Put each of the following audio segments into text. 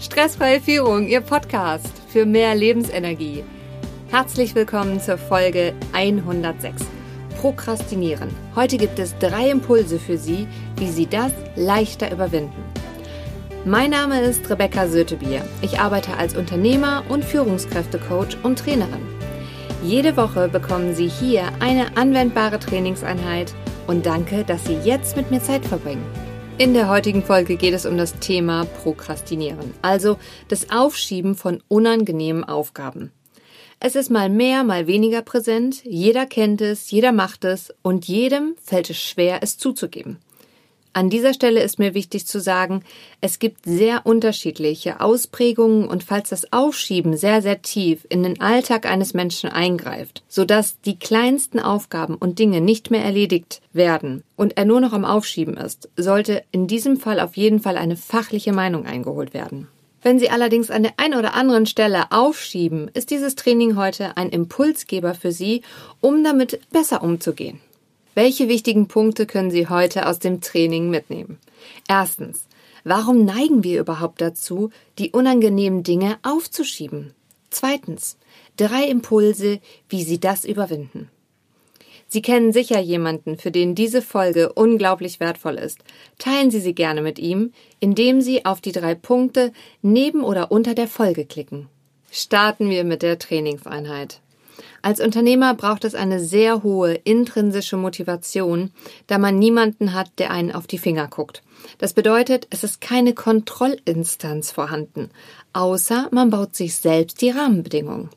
Stressfreie Führung, Ihr Podcast für mehr Lebensenergie. Herzlich willkommen zur Folge 106. Prokrastinieren. Heute gibt es drei Impulse für Sie, wie Sie das leichter überwinden. Mein Name ist Rebecca Sötebier. Ich arbeite als Unternehmer und Führungskräftecoach und Trainerin. Jede Woche bekommen Sie hier eine anwendbare Trainingseinheit und danke, dass Sie jetzt mit mir Zeit verbringen. In der heutigen Folge geht es um das Thema Prokrastinieren, also das Aufschieben von unangenehmen Aufgaben. Es ist mal mehr, mal weniger präsent, jeder kennt es, jeder macht es und jedem fällt es schwer, es zuzugeben. An dieser Stelle ist mir wichtig zu sagen, es gibt sehr unterschiedliche Ausprägungen und falls das Aufschieben sehr, sehr tief in den Alltag eines Menschen eingreift, sodass die kleinsten Aufgaben und Dinge nicht mehr erledigt werden und er nur noch am Aufschieben ist, sollte in diesem Fall auf jeden Fall eine fachliche Meinung eingeholt werden. Wenn Sie allerdings an der einen oder anderen Stelle aufschieben, ist dieses Training heute ein Impulsgeber für Sie, um damit besser umzugehen. Welche wichtigen Punkte können Sie heute aus dem Training mitnehmen? Erstens, warum neigen wir überhaupt dazu, die unangenehmen Dinge aufzuschieben? Zweitens, drei Impulse, wie Sie das überwinden. Sie kennen sicher jemanden, für den diese Folge unglaublich wertvoll ist. Teilen Sie sie gerne mit ihm, indem Sie auf die drei Punkte neben oder unter der Folge klicken. Starten wir mit der Trainingseinheit. Als Unternehmer braucht es eine sehr hohe intrinsische Motivation, da man niemanden hat, der einen auf die Finger guckt. Das bedeutet, es ist keine Kontrollinstanz vorhanden, außer man baut sich selbst die Rahmenbedingungen.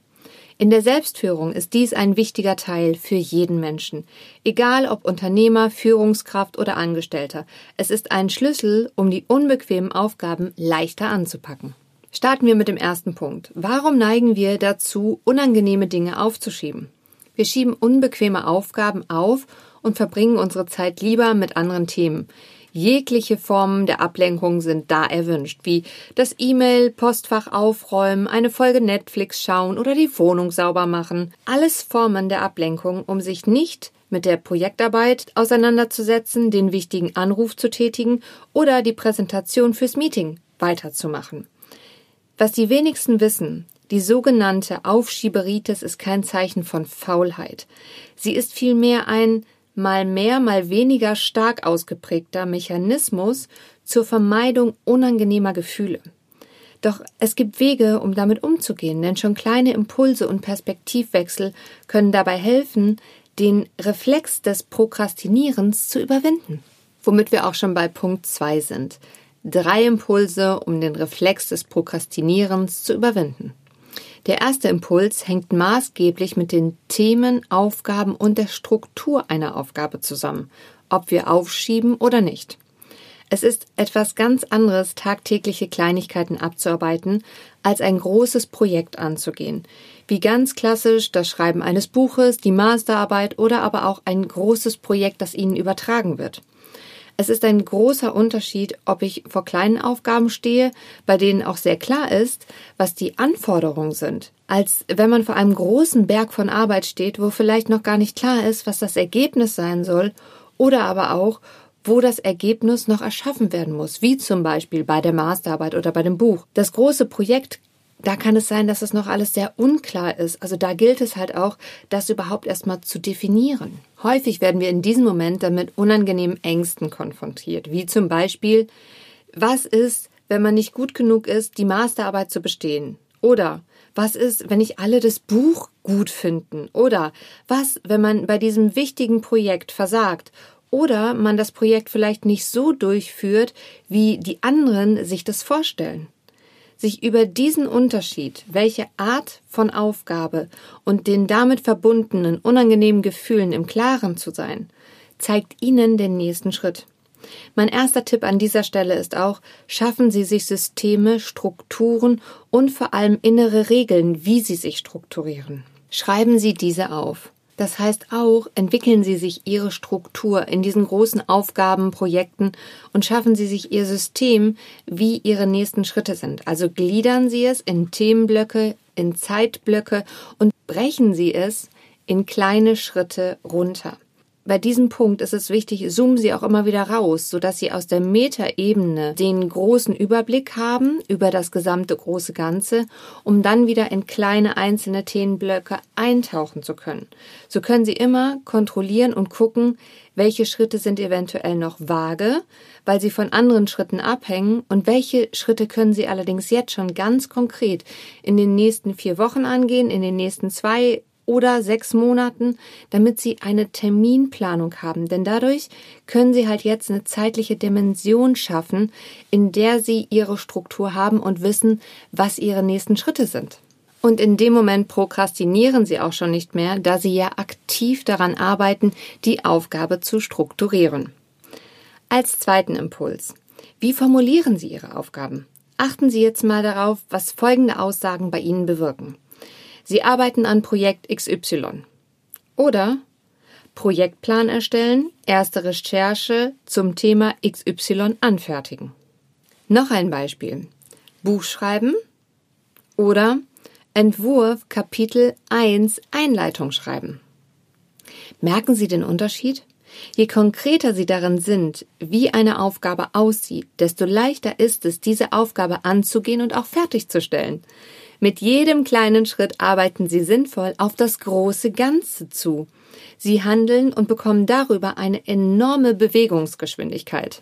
In der Selbstführung ist dies ein wichtiger Teil für jeden Menschen, egal ob Unternehmer, Führungskraft oder Angestellter. Es ist ein Schlüssel, um die unbequemen Aufgaben leichter anzupacken. Starten wir mit dem ersten Punkt. Warum neigen wir dazu, unangenehme Dinge aufzuschieben? Wir schieben unbequeme Aufgaben auf und verbringen unsere Zeit lieber mit anderen Themen. Jegliche Formen der Ablenkung sind da erwünscht, wie das E-Mail, Postfach aufräumen, eine Folge Netflix schauen oder die Wohnung sauber machen. Alles Formen der Ablenkung, um sich nicht mit der Projektarbeit auseinanderzusetzen, den wichtigen Anruf zu tätigen oder die Präsentation fürs Meeting weiterzumachen. Was die wenigsten wissen, die sogenannte Aufschieberitis ist kein Zeichen von Faulheit. Sie ist vielmehr ein mal mehr, mal weniger stark ausgeprägter Mechanismus zur Vermeidung unangenehmer Gefühle. Doch es gibt Wege, um damit umzugehen, denn schon kleine Impulse und Perspektivwechsel können dabei helfen, den Reflex des Prokrastinierens zu überwinden. Womit wir auch schon bei Punkt 2 sind. Drei Impulse, um den Reflex des Prokrastinierens zu überwinden. Der erste Impuls hängt maßgeblich mit den Themen, Aufgaben und der Struktur einer Aufgabe zusammen, ob wir aufschieben oder nicht. Es ist etwas ganz anderes, tagtägliche Kleinigkeiten abzuarbeiten, als ein großes Projekt anzugehen, wie ganz klassisch das Schreiben eines Buches, die Masterarbeit oder aber auch ein großes Projekt, das Ihnen übertragen wird. Es ist ein großer Unterschied, ob ich vor kleinen Aufgaben stehe, bei denen auch sehr klar ist, was die Anforderungen sind, als wenn man vor einem großen Berg von Arbeit steht, wo vielleicht noch gar nicht klar ist, was das Ergebnis sein soll, oder aber auch, wo das Ergebnis noch erschaffen werden muss, wie zum Beispiel bei der Masterarbeit oder bei dem Buch. Das große Projekt da kann es sein, dass es noch alles sehr unklar ist. Also da gilt es halt auch, das überhaupt erstmal zu definieren. Häufig werden wir in diesem Moment damit unangenehmen Ängsten konfrontiert, wie zum Beispiel, was ist, wenn man nicht gut genug ist, die Masterarbeit zu bestehen? Oder was ist, wenn nicht alle das Buch gut finden? Oder was, wenn man bei diesem wichtigen Projekt versagt? Oder man das Projekt vielleicht nicht so durchführt, wie die anderen sich das vorstellen? Sich über diesen Unterschied, welche Art von Aufgabe und den damit verbundenen unangenehmen Gefühlen im Klaren zu sein, zeigt Ihnen den nächsten Schritt. Mein erster Tipp an dieser Stelle ist auch, schaffen Sie sich Systeme, Strukturen und vor allem innere Regeln, wie Sie sich strukturieren. Schreiben Sie diese auf. Das heißt auch, entwickeln Sie sich Ihre Struktur in diesen großen Aufgaben, Projekten und schaffen Sie sich Ihr System, wie Ihre nächsten Schritte sind. Also gliedern Sie es in Themenblöcke, in Zeitblöcke und brechen Sie es in kleine Schritte runter. Bei diesem Punkt ist es wichtig, zoomen Sie auch immer wieder raus, sodass Sie aus der Metaebene den großen Überblick haben über das gesamte große Ganze, um dann wieder in kleine einzelne Themenblöcke eintauchen zu können. So können Sie immer kontrollieren und gucken, welche Schritte sind eventuell noch vage, weil sie von anderen Schritten abhängen und welche Schritte können Sie allerdings jetzt schon ganz konkret in den nächsten vier Wochen angehen, in den nächsten zwei oder sechs Monaten, damit sie eine Terminplanung haben. Denn dadurch können sie halt jetzt eine zeitliche Dimension schaffen, in der sie ihre Struktur haben und wissen, was ihre nächsten Schritte sind. Und in dem Moment prokrastinieren sie auch schon nicht mehr, da sie ja aktiv daran arbeiten, die Aufgabe zu strukturieren. Als zweiten Impuls. Wie formulieren Sie Ihre Aufgaben? Achten Sie jetzt mal darauf, was folgende Aussagen bei Ihnen bewirken. Sie arbeiten an Projekt XY. Oder Projektplan erstellen, erste Recherche zum Thema XY anfertigen. Noch ein Beispiel. Buch schreiben oder Entwurf Kapitel 1 Einleitung schreiben. Merken Sie den Unterschied? Je konkreter Sie darin sind, wie eine Aufgabe aussieht, desto leichter ist es, diese Aufgabe anzugehen und auch fertigzustellen. Mit jedem kleinen Schritt arbeiten sie sinnvoll auf das große Ganze zu. Sie handeln und bekommen darüber eine enorme Bewegungsgeschwindigkeit.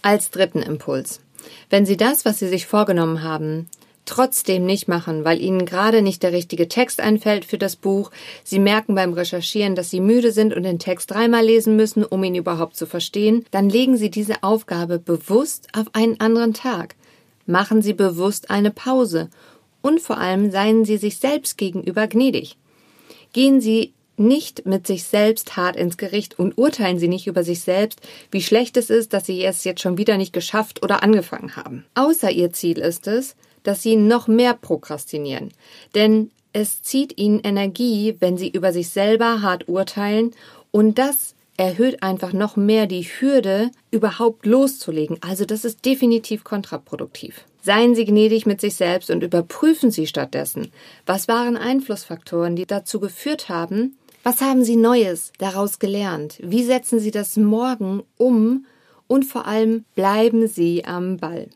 Als dritten Impuls. Wenn Sie das, was Sie sich vorgenommen haben, trotzdem nicht machen, weil Ihnen gerade nicht der richtige Text einfällt für das Buch, Sie merken beim Recherchieren, dass Sie müde sind und den Text dreimal lesen müssen, um ihn überhaupt zu verstehen, dann legen Sie diese Aufgabe bewusst auf einen anderen Tag. Machen Sie bewusst eine Pause und vor allem seien Sie sich selbst gegenüber gnädig. Gehen Sie nicht mit sich selbst hart ins Gericht und urteilen Sie nicht über sich selbst, wie schlecht es ist, dass Sie es jetzt schon wieder nicht geschafft oder angefangen haben. Außer Ihr Ziel ist es, dass Sie noch mehr prokrastinieren. Denn es zieht Ihnen Energie, wenn Sie über sich selber hart urteilen und das erhöht einfach noch mehr die Hürde, überhaupt loszulegen. Also das ist definitiv kontraproduktiv. Seien Sie gnädig mit sich selbst und überprüfen Sie stattdessen, was waren Einflussfaktoren, die dazu geführt haben, was haben Sie Neues daraus gelernt, wie setzen Sie das morgen um und vor allem bleiben Sie am Ball.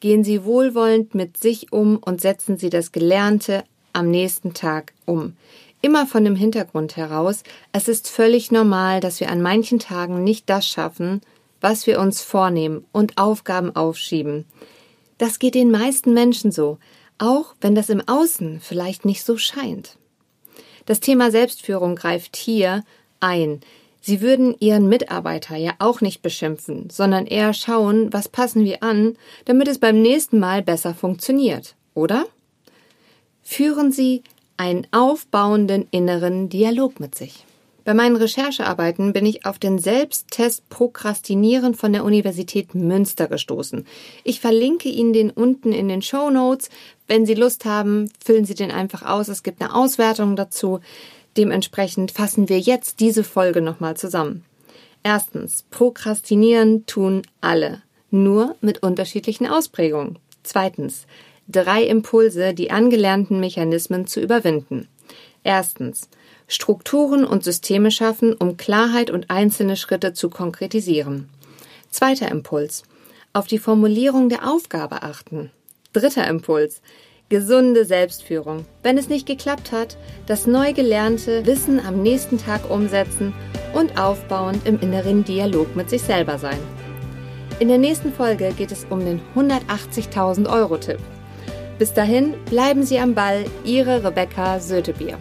Gehen Sie wohlwollend mit sich um und setzen Sie das Gelernte am nächsten Tag um. Immer von dem Hintergrund heraus, es ist völlig normal, dass wir an manchen Tagen nicht das schaffen, was wir uns vornehmen und Aufgaben aufschieben. Das geht den meisten Menschen so, auch wenn das im Außen vielleicht nicht so scheint. Das Thema Selbstführung greift hier ein. Sie würden Ihren Mitarbeiter ja auch nicht beschimpfen, sondern eher schauen, was passen wir an, damit es beim nächsten Mal besser funktioniert, oder? Führen Sie einen aufbauenden inneren Dialog mit sich. Bei meinen Recherchearbeiten bin ich auf den Selbsttest Prokrastinieren von der Universität Münster gestoßen. Ich verlinke Ihnen den unten in den Show Notes. Wenn Sie Lust haben, füllen Sie den einfach aus. Es gibt eine Auswertung dazu. Dementsprechend fassen wir jetzt diese Folge nochmal zusammen. Erstens, Prokrastinieren tun alle, nur mit unterschiedlichen Ausprägungen. Zweitens, drei Impulse, die angelernten Mechanismen zu überwinden. Erstens, Strukturen und Systeme schaffen, um Klarheit und einzelne Schritte zu konkretisieren. Zweiter Impuls. Auf die Formulierung der Aufgabe achten. Dritter Impuls. Gesunde Selbstführung. Wenn es nicht geklappt hat, das neu gelernte Wissen am nächsten Tag umsetzen und aufbauend im inneren Dialog mit sich selber sein. In der nächsten Folge geht es um den 180.000 Euro Tipp. Bis dahin bleiben Sie am Ball, Ihre Rebecca Sötebier.